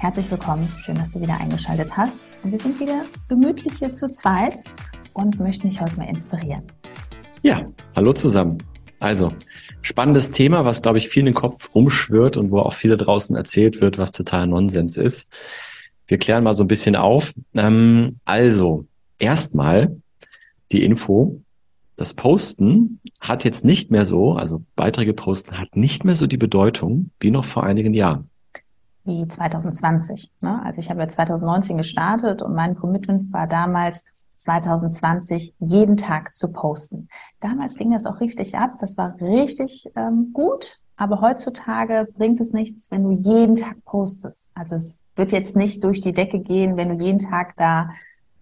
Herzlich willkommen, schön, dass du wieder eingeschaltet hast. Wir sind wieder gemütlich hier zu zweit und möchten dich heute mal inspirieren. Ja, hallo zusammen. Also, spannendes Thema, was, glaube ich, viel in den Kopf umschwirrt und wo auch viele draußen erzählt wird, was total Nonsens ist. Wir klären mal so ein bisschen auf. Ähm, also, erstmal die Info. Das Posten hat jetzt nicht mehr so, also Beiträge posten hat nicht mehr so die Bedeutung wie noch vor einigen Jahren wie 2020. Ne? Also ich habe 2019 gestartet und mein Commitment war damals 2020 jeden Tag zu posten. Damals ging das auch richtig ab, das war richtig ähm, gut, aber heutzutage bringt es nichts, wenn du jeden Tag postest. Also es wird jetzt nicht durch die Decke gehen, wenn du jeden Tag da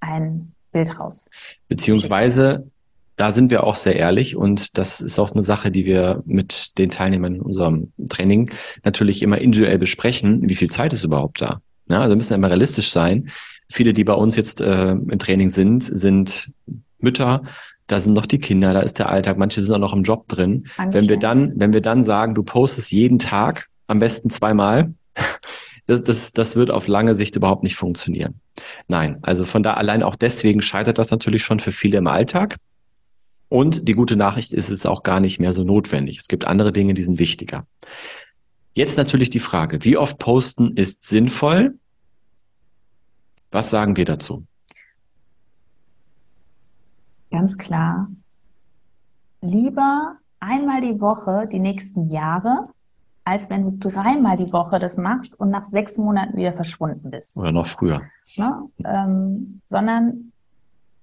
ein Bild raus. Beziehungsweise da sind wir auch sehr ehrlich und das ist auch eine Sache, die wir mit den Teilnehmern in unserem Training natürlich immer individuell besprechen. Wie viel Zeit ist überhaupt da? Ja, also müssen wir immer realistisch sein. Viele, die bei uns jetzt äh, im Training sind, sind Mütter, da sind noch die Kinder, da ist der Alltag, manche sind auch noch im Job drin. Wenn wir dann, wenn wir dann sagen, du postest jeden Tag, am besten zweimal, das, das, das wird auf lange Sicht überhaupt nicht funktionieren. Nein, also von da allein auch deswegen scheitert das natürlich schon für viele im Alltag. Und die gute Nachricht ist, es ist auch gar nicht mehr so notwendig. Es gibt andere Dinge, die sind wichtiger. Jetzt natürlich die Frage, wie oft posten ist sinnvoll? Was sagen wir dazu? Ganz klar. Lieber einmal die Woche die nächsten Jahre, als wenn du dreimal die Woche das machst und nach sechs Monaten wieder verschwunden bist. Oder noch früher. Ne? Ähm, sondern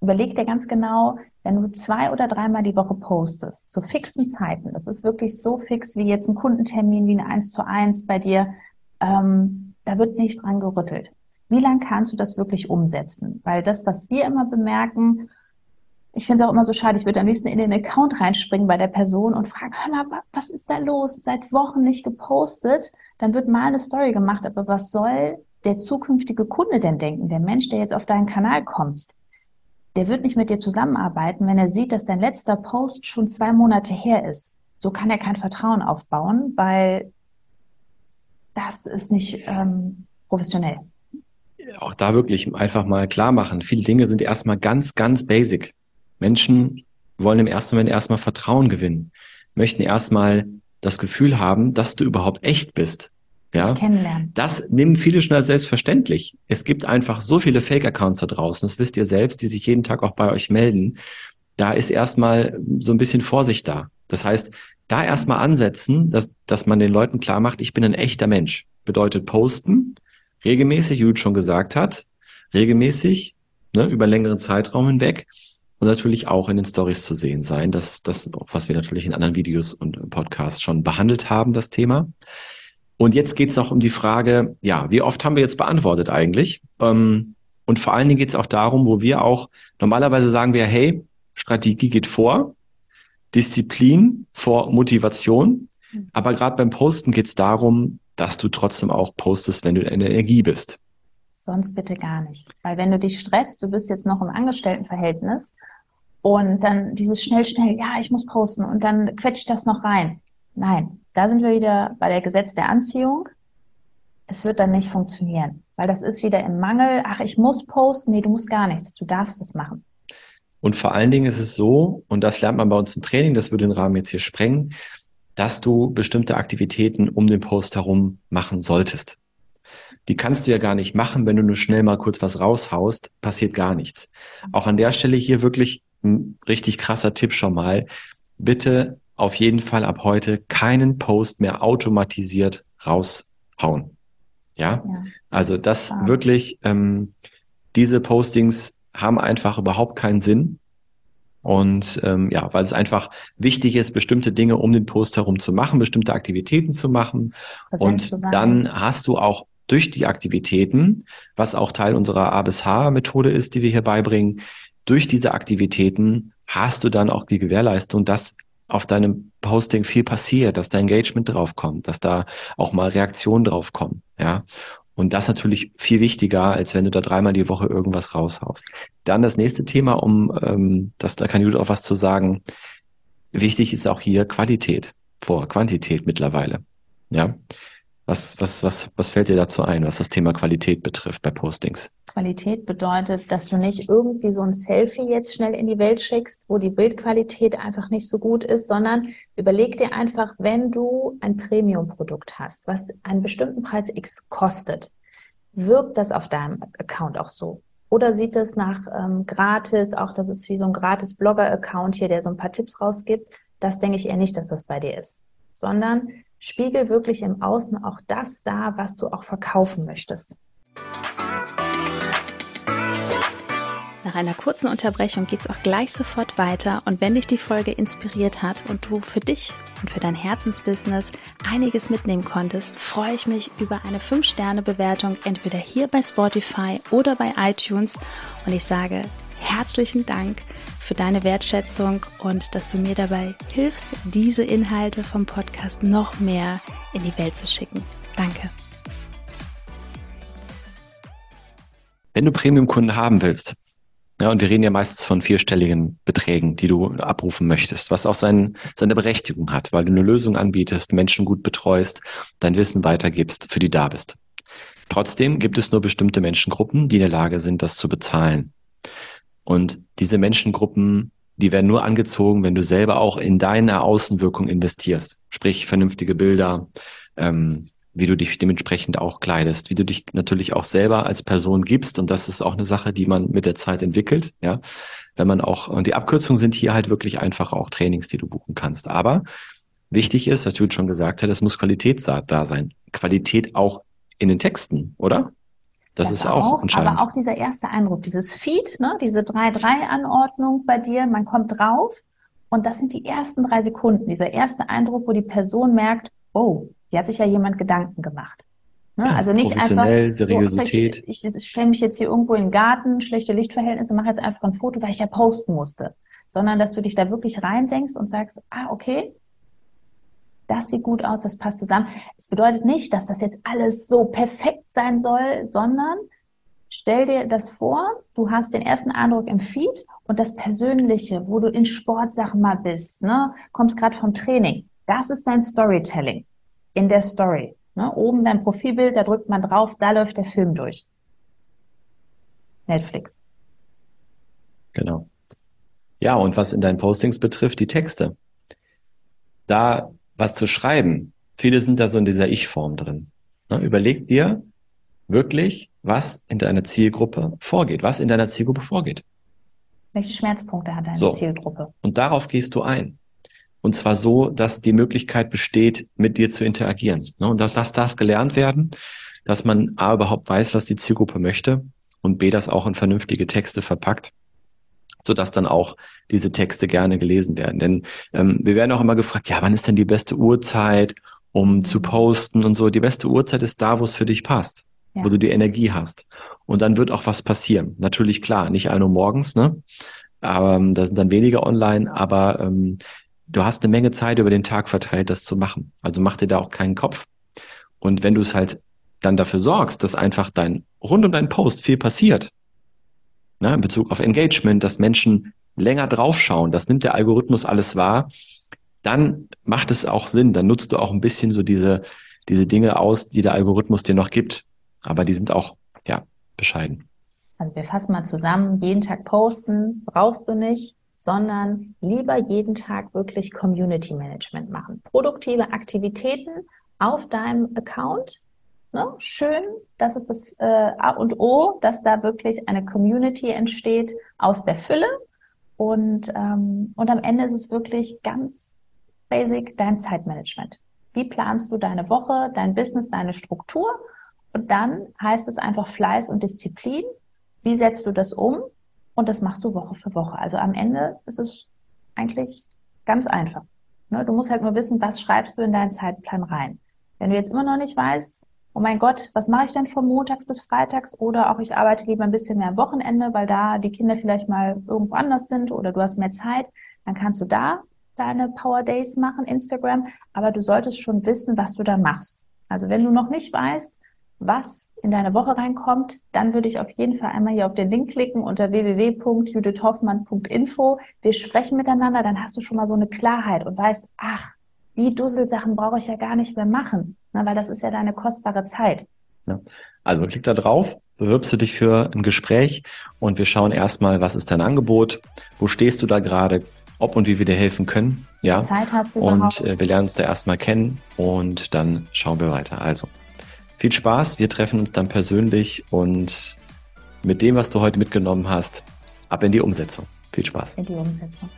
überleg dir ganz genau, wenn du zwei oder dreimal die Woche postest, zu fixen Zeiten, das ist wirklich so fix wie jetzt ein Kundentermin, wie eine 1 zu 1 bei dir, ähm, da wird nicht dran gerüttelt. Wie lange kannst du das wirklich umsetzen? Weil das, was wir immer bemerken, ich finde es auch immer so schade, ich würde am liebsten in den Account reinspringen bei der Person und fragen, hör mal, was ist da los? Seit Wochen nicht gepostet. Dann wird mal eine Story gemacht, aber was soll der zukünftige Kunde denn denken? Der Mensch, der jetzt auf deinen Kanal kommt, der wird nicht mit dir zusammenarbeiten, wenn er sieht, dass dein letzter Post schon zwei Monate her ist. So kann er kein Vertrauen aufbauen, weil das ist nicht ähm, professionell. Auch da wirklich einfach mal klar machen. Viele Dinge sind erstmal ganz, ganz basic. Menschen wollen im ersten Moment erstmal Vertrauen gewinnen, möchten erstmal das Gefühl haben, dass du überhaupt echt bist. Ja. Das nehmen viele schon als selbstverständlich. Es gibt einfach so viele Fake-Accounts da draußen, das wisst ihr selbst, die sich jeden Tag auch bei euch melden. Da ist erstmal so ein bisschen Vorsicht da. Das heißt, da erstmal ansetzen, dass, dass man den Leuten klar macht, ich bin ein echter Mensch. Bedeutet posten, regelmäßig, wie Jude schon gesagt hat, regelmäßig, ne, über längeren Zeitraum hinweg und natürlich auch in den Stories zu sehen sein. Das ist das, was wir natürlich in anderen Videos und Podcasts schon behandelt haben, das Thema. Und jetzt geht es noch um die Frage, ja, wie oft haben wir jetzt beantwortet eigentlich? Ähm, und vor allen Dingen geht es auch darum, wo wir auch normalerweise sagen wir, hey, Strategie geht vor, Disziplin vor Motivation. Aber gerade beim Posten geht es darum, dass du trotzdem auch postest, wenn du in Energie bist. Sonst bitte gar nicht. Weil wenn du dich stresst, du bist jetzt noch im Angestelltenverhältnis und dann dieses schnell, schnell, ja, ich muss posten und dann quetscht das noch rein. Nein, da sind wir wieder bei der Gesetz der Anziehung. Es wird dann nicht funktionieren, weil das ist wieder im Mangel. Ach, ich muss posten. Nee, du musst gar nichts. Du darfst es machen. Und vor allen Dingen ist es so, und das lernt man bei uns im Training, das würde den Rahmen jetzt hier sprengen, dass du bestimmte Aktivitäten um den Post herum machen solltest. Die kannst du ja gar nicht machen, wenn du nur schnell mal kurz was raushaust, passiert gar nichts. Auch an der Stelle hier wirklich ein richtig krasser Tipp schon mal. Bitte auf jeden Fall ab heute keinen Post mehr automatisiert raushauen. Ja, ja also das klar. wirklich, ähm, diese Postings haben einfach überhaupt keinen Sinn. Und ähm, ja, weil es einfach wichtig ist, bestimmte Dinge um den Post herum zu machen, bestimmte Aktivitäten zu machen. und zu dann hast du auch durch die Aktivitäten, was auch Teil unserer A bis H Methode ist, die wir hier beibringen, durch diese Aktivitäten hast du dann auch die Gewährleistung, dass auf deinem Posting viel passiert, dass da Engagement draufkommt, dass da auch mal Reaktionen draufkommen, ja. Und das natürlich viel wichtiger, als wenn du da dreimal die Woche irgendwas raushaust. Dann das nächste Thema, um ähm, das, da kann Judith auch was zu sagen. Wichtig ist auch hier Qualität vor Quantität mittlerweile. Ja. Was, was, was, was fällt dir dazu ein, was das Thema Qualität betrifft bei Postings? Qualität bedeutet, dass du nicht irgendwie so ein Selfie jetzt schnell in die Welt schickst, wo die Bildqualität einfach nicht so gut ist, sondern überleg dir einfach, wenn du ein Premium-Produkt hast, was einen bestimmten Preis X kostet, wirkt das auf deinem Account auch so? Oder sieht das nach ähm, gratis, auch das ist wie so ein gratis Blogger-Account hier, der so ein paar Tipps rausgibt? Das denke ich eher nicht, dass das bei dir ist, sondern spiegel wirklich im Außen auch das da, was du auch verkaufen möchtest. Nach einer kurzen Unterbrechung geht es auch gleich sofort weiter. Und wenn dich die Folge inspiriert hat und du für dich und für dein Herzensbusiness einiges mitnehmen konntest, freue ich mich über eine 5-Sterne-Bewertung entweder hier bei Spotify oder bei iTunes. Und ich sage herzlichen Dank für deine Wertschätzung und dass du mir dabei hilfst, diese Inhalte vom Podcast noch mehr in die Welt zu schicken. Danke. Wenn du Premium-Kunden haben willst, ja, und wir reden ja meistens von vierstelligen Beträgen, die du abrufen möchtest, was auch sein, seine Berechtigung hat, weil du eine Lösung anbietest, Menschen gut betreust, dein Wissen weitergibst, für die da bist. Trotzdem gibt es nur bestimmte Menschengruppen, die in der Lage sind, das zu bezahlen. Und diese Menschengruppen, die werden nur angezogen, wenn du selber auch in deine Außenwirkung investierst. Sprich, vernünftige Bilder, ähm, wie du dich dementsprechend auch kleidest, wie du dich natürlich auch selber als Person gibst. Und das ist auch eine Sache, die man mit der Zeit entwickelt. Ja, wenn man auch, und die Abkürzungen sind hier halt wirklich einfach auch Trainings, die du buchen kannst. Aber wichtig ist, was du schon gesagt hast, es muss Qualität da sein. Qualität auch in den Texten, oder? Das, das ist auch, auch entscheidend. Aber auch dieser erste Eindruck, dieses Feed, ne, diese 3-3-Anordnung bei dir, man kommt drauf und das sind die ersten drei Sekunden, dieser erste Eindruck, wo die Person merkt, oh, hier hat sich ja jemand Gedanken gemacht. Ne? Ja, also nicht einfach Seriosität. So, ich, ich stelle mich jetzt hier irgendwo in den Garten, schlechte Lichtverhältnisse, mache jetzt einfach ein Foto, weil ich ja posten musste. Sondern dass du dich da wirklich reindenkst und sagst, ah, okay, das sieht gut aus, das passt zusammen. Es bedeutet nicht, dass das jetzt alles so perfekt sein soll, sondern stell dir das vor, du hast den ersten Eindruck im Feed und das Persönliche, wo du in Sportsachen mal bist, ne, kommst gerade vom Training. Das ist dein Storytelling in der Story. Ne? Oben dein Profilbild, da drückt man drauf, da läuft der Film durch. Netflix. Genau. Ja, und was in deinen Postings betrifft, die Texte. Da was zu schreiben. Viele sind da so in dieser Ich-Form drin. Ne? Überleg dir wirklich, was in deiner Zielgruppe vorgeht, was in deiner Zielgruppe vorgeht. Welche Schmerzpunkte hat deine so. Zielgruppe? Und darauf gehst du ein. Und zwar so, dass die Möglichkeit besteht, mit dir zu interagieren. Ne? Und das, das darf gelernt werden, dass man A überhaupt weiß, was die Zielgruppe möchte und B das auch in vernünftige Texte verpackt sodass dann auch diese Texte gerne gelesen werden. Denn ähm, wir werden auch immer gefragt, ja, wann ist denn die beste Uhrzeit, um zu posten und so. Die beste Uhrzeit ist da, wo es für dich passt, ja. wo du die Energie hast. Und dann wird auch was passieren. Natürlich klar, nicht ein Uhr morgens, ne? Aber ähm, da sind dann weniger online, aber ähm, du hast eine Menge Zeit über den Tag verteilt, das zu machen. Also mach dir da auch keinen Kopf. Und wenn du es halt dann dafür sorgst, dass einfach dein rund um deinen Post viel passiert, ne, in Bezug auf Engagement, dass Menschen länger draufschauen, das nimmt der Algorithmus alles wahr, dann macht es auch Sinn, dann nutzt du auch ein bisschen so diese, diese Dinge aus, die der Algorithmus dir noch gibt. Aber die sind auch, ja, bescheiden. Also wir fassen mal zusammen, jeden Tag posten brauchst du nicht, sondern lieber jeden Tag wirklich Community Management machen. Produktive Aktivitäten auf deinem Account, Ne? Schön, das ist das äh, A und O, dass da wirklich eine Community entsteht aus der Fülle. Und, ähm, und am Ende ist es wirklich ganz basic dein Zeitmanagement. Wie planst du deine Woche, dein Business, deine Struktur? Und dann heißt es einfach Fleiß und Disziplin. Wie setzt du das um? Und das machst du Woche für Woche. Also am Ende ist es eigentlich ganz einfach. Ne? Du musst halt nur wissen, was schreibst du in deinen Zeitplan rein. Wenn du jetzt immer noch nicht weißt, oh mein Gott, was mache ich denn von montags bis freitags? Oder auch ich arbeite lieber ein bisschen mehr am Wochenende, weil da die Kinder vielleicht mal irgendwo anders sind oder du hast mehr Zeit. Dann kannst du da deine Power Days machen, Instagram. Aber du solltest schon wissen, was du da machst. Also wenn du noch nicht weißt, was in deine Woche reinkommt, dann würde ich auf jeden Fall einmal hier auf den Link klicken unter www.judithhoffmann.info. Wir sprechen miteinander, dann hast du schon mal so eine Klarheit und weißt, ach, die Dusselsachen brauche ich ja gar nicht mehr machen, ne, weil das ist ja deine kostbare Zeit. Ja. Also klick da drauf, bewirbst du dich für ein Gespräch und wir schauen erstmal, was ist dein Angebot, wo stehst du da gerade, ob und wie wir dir helfen können. Ja. Zeit hast du und äh, wir lernen uns da erstmal kennen und dann schauen wir weiter. Also viel Spaß, wir treffen uns dann persönlich und mit dem, was du heute mitgenommen hast, ab in die Umsetzung. Viel Spaß. In die Umsetzung.